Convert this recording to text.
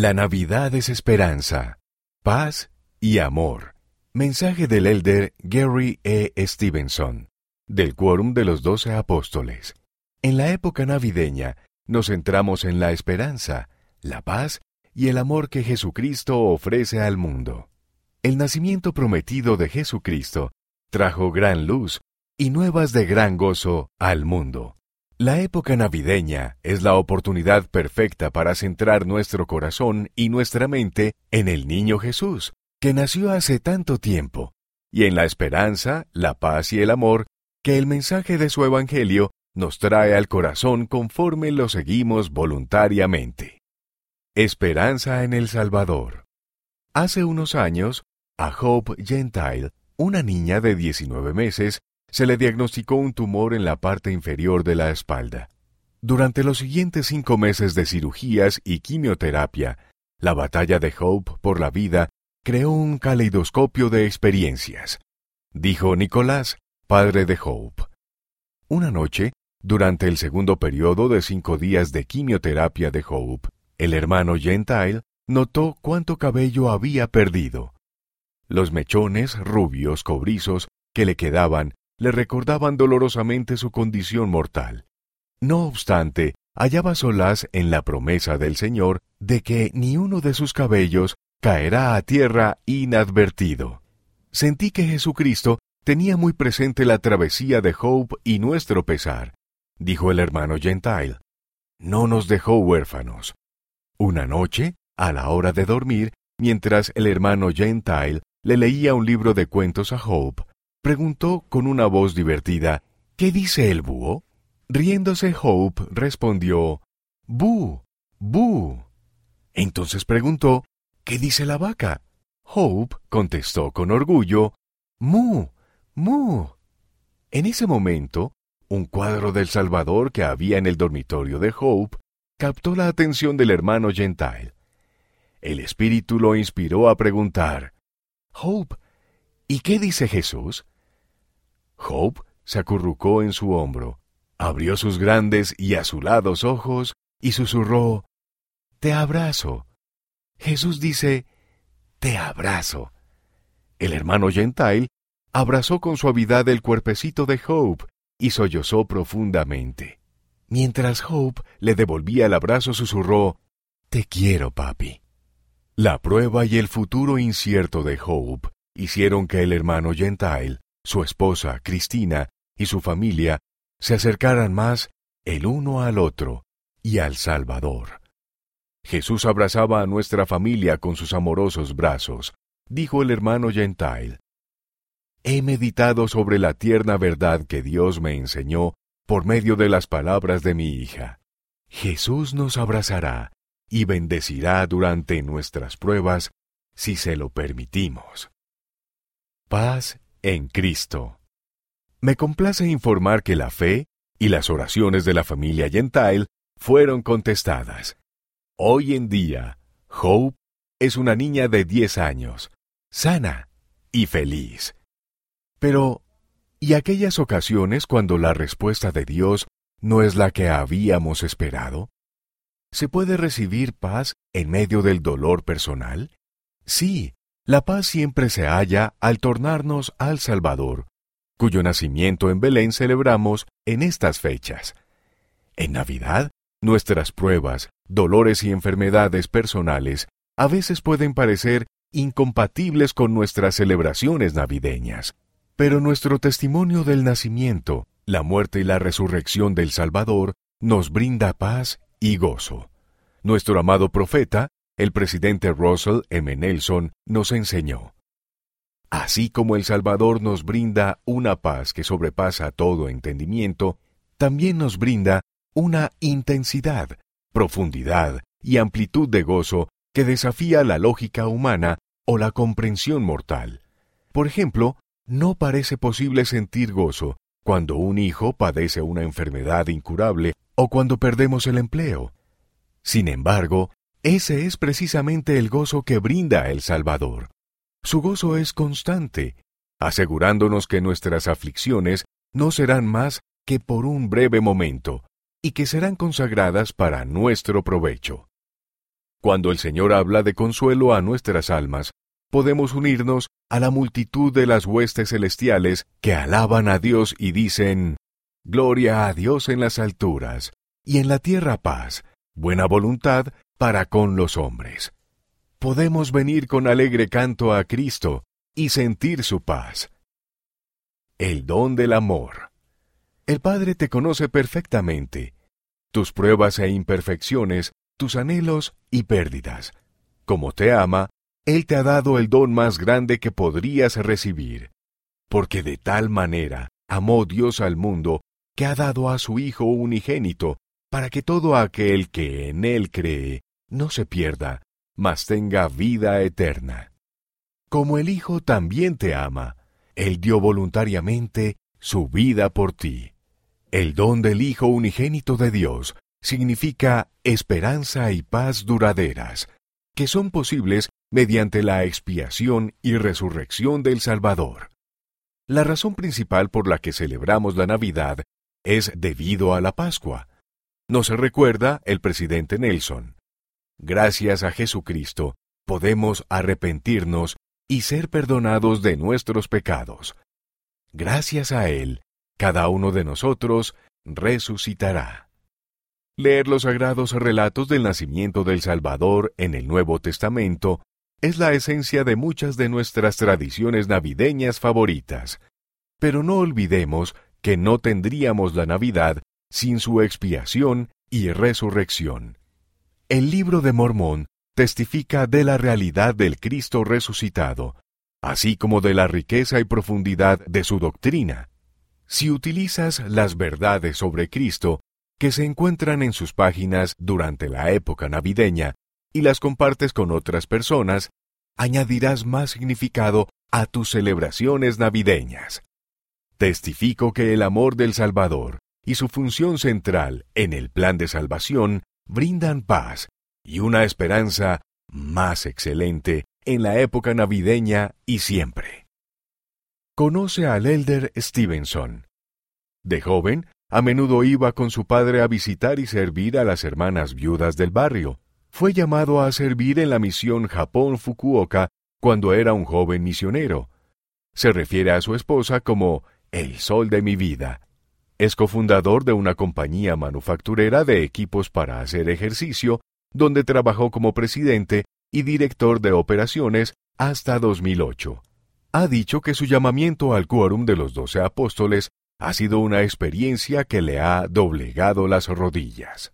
La Navidad es esperanza, paz y amor. Mensaje del elder Gary E. Stevenson, del Quórum de los Doce Apóstoles. En la época navideña nos centramos en la esperanza, la paz y el amor que Jesucristo ofrece al mundo. El nacimiento prometido de Jesucristo trajo gran luz y nuevas de gran gozo al mundo. La época navideña es la oportunidad perfecta para centrar nuestro corazón y nuestra mente en el niño Jesús, que nació hace tanto tiempo, y en la esperanza, la paz y el amor que el mensaje de su Evangelio nos trae al corazón conforme lo seguimos voluntariamente. Esperanza en el Salvador. Hace unos años, a Hope Gentile, una niña de 19 meses, se le diagnosticó un tumor en la parte inferior de la espalda. Durante los siguientes cinco meses de cirugías y quimioterapia, la batalla de Hope por la vida creó un caleidoscopio de experiencias, dijo Nicolás, padre de Hope. Una noche, durante el segundo periodo de cinco días de quimioterapia de Hope, el hermano Gentile notó cuánto cabello había perdido. Los mechones rubios cobrizos que le quedaban le recordaban dolorosamente su condición mortal. No obstante, hallaba solaz en la promesa del Señor de que ni uno de sus cabellos caerá a tierra inadvertido. Sentí que Jesucristo tenía muy presente la travesía de Hope y nuestro pesar, dijo el hermano Gentile. No nos dejó huérfanos. Una noche, a la hora de dormir, mientras el hermano Gentile le leía un libro de cuentos a Hope, preguntó con una voz divertida, ¿Qué dice el búho? Riéndose Hope respondió, Bu, bu. Entonces preguntó, ¿Qué dice la vaca? Hope contestó con orgullo, Mu, mu. En ese momento, un cuadro del Salvador que había en el dormitorio de Hope captó la atención del hermano Gentile. El espíritu lo inspiró a preguntar, Hope, ¿y qué dice Jesús? Hope se acurrucó en su hombro, abrió sus grandes y azulados ojos y susurró, Te abrazo. Jesús dice, Te abrazo. El hermano Gentile abrazó con suavidad el cuerpecito de Hope y sollozó profundamente. Mientras Hope le devolvía el abrazo, susurró, Te quiero, papi. La prueba y el futuro incierto de Hope hicieron que el hermano Gentile su esposa, Cristina, y su familia se acercaran más el uno al otro y al Salvador. Jesús abrazaba a nuestra familia con sus amorosos brazos, dijo el hermano Gentile. He meditado sobre la tierna verdad que Dios me enseñó por medio de las palabras de mi hija. Jesús nos abrazará y bendecirá durante nuestras pruebas si se lo permitimos. Paz en Cristo. Me complace informar que la fe y las oraciones de la familia Gentile fueron contestadas. Hoy en día, Hope es una niña de 10 años, sana y feliz. Pero, ¿y aquellas ocasiones cuando la respuesta de Dios no es la que habíamos esperado? ¿Se puede recibir paz en medio del dolor personal? Sí, la paz siempre se halla al tornarnos al Salvador, cuyo nacimiento en Belén celebramos en estas fechas. En Navidad, nuestras pruebas, dolores y enfermedades personales a veces pueden parecer incompatibles con nuestras celebraciones navideñas, pero nuestro testimonio del nacimiento, la muerte y la resurrección del Salvador nos brinda paz y gozo. Nuestro amado profeta el presidente Russell M. Nelson nos enseñó. Así como el Salvador nos brinda una paz que sobrepasa todo entendimiento, también nos brinda una intensidad, profundidad y amplitud de gozo que desafía la lógica humana o la comprensión mortal. Por ejemplo, no parece posible sentir gozo cuando un hijo padece una enfermedad incurable o cuando perdemos el empleo. Sin embargo, ese es precisamente el gozo que brinda el Salvador. Su gozo es constante, asegurándonos que nuestras aflicciones no serán más que por un breve momento, y que serán consagradas para nuestro provecho. Cuando el Señor habla de consuelo a nuestras almas, podemos unirnos a la multitud de las huestes celestiales que alaban a Dios y dicen, Gloria a Dios en las alturas, y en la tierra paz, buena voluntad para con los hombres. Podemos venir con alegre canto a Cristo y sentir su paz. El don del amor. El Padre te conoce perfectamente, tus pruebas e imperfecciones, tus anhelos y pérdidas. Como te ama, Él te ha dado el don más grande que podrías recibir, porque de tal manera amó Dios al mundo que ha dado a su Hijo unigénito, para que todo aquel que en Él cree no se pierda, mas tenga vida eterna. Como el Hijo también te ama, Él dio voluntariamente su vida por ti. El don del Hijo unigénito de Dios significa esperanza y paz duraderas, que son posibles mediante la expiación y resurrección del Salvador. La razón principal por la que celebramos la Navidad es debido a la Pascua. Nos recuerda el presidente Nelson. Gracias a Jesucristo podemos arrepentirnos y ser perdonados de nuestros pecados. Gracias a Él, cada uno de nosotros resucitará. Leer los sagrados relatos del nacimiento del Salvador en el Nuevo Testamento es la esencia de muchas de nuestras tradiciones navideñas favoritas. Pero no olvidemos que no tendríamos la Navidad sin su expiación y resurrección. El libro de Mormón testifica de la realidad del Cristo resucitado, así como de la riqueza y profundidad de su doctrina. Si utilizas las verdades sobre Cristo que se encuentran en sus páginas durante la época navideña y las compartes con otras personas, añadirás más significado a tus celebraciones navideñas. Testifico que el amor del Salvador y su función central en el plan de salvación brindan paz y una esperanza más excelente en la época navideña y siempre. Conoce al Elder Stevenson. De joven, a menudo iba con su padre a visitar y servir a las hermanas viudas del barrio. Fue llamado a servir en la misión Japón Fukuoka cuando era un joven misionero. Se refiere a su esposa como el sol de mi vida es cofundador de una compañía manufacturera de equipos para hacer ejercicio, donde trabajó como presidente y director de operaciones hasta 2008. Ha dicho que su llamamiento al quórum de los doce apóstoles ha sido una experiencia que le ha doblegado las rodillas.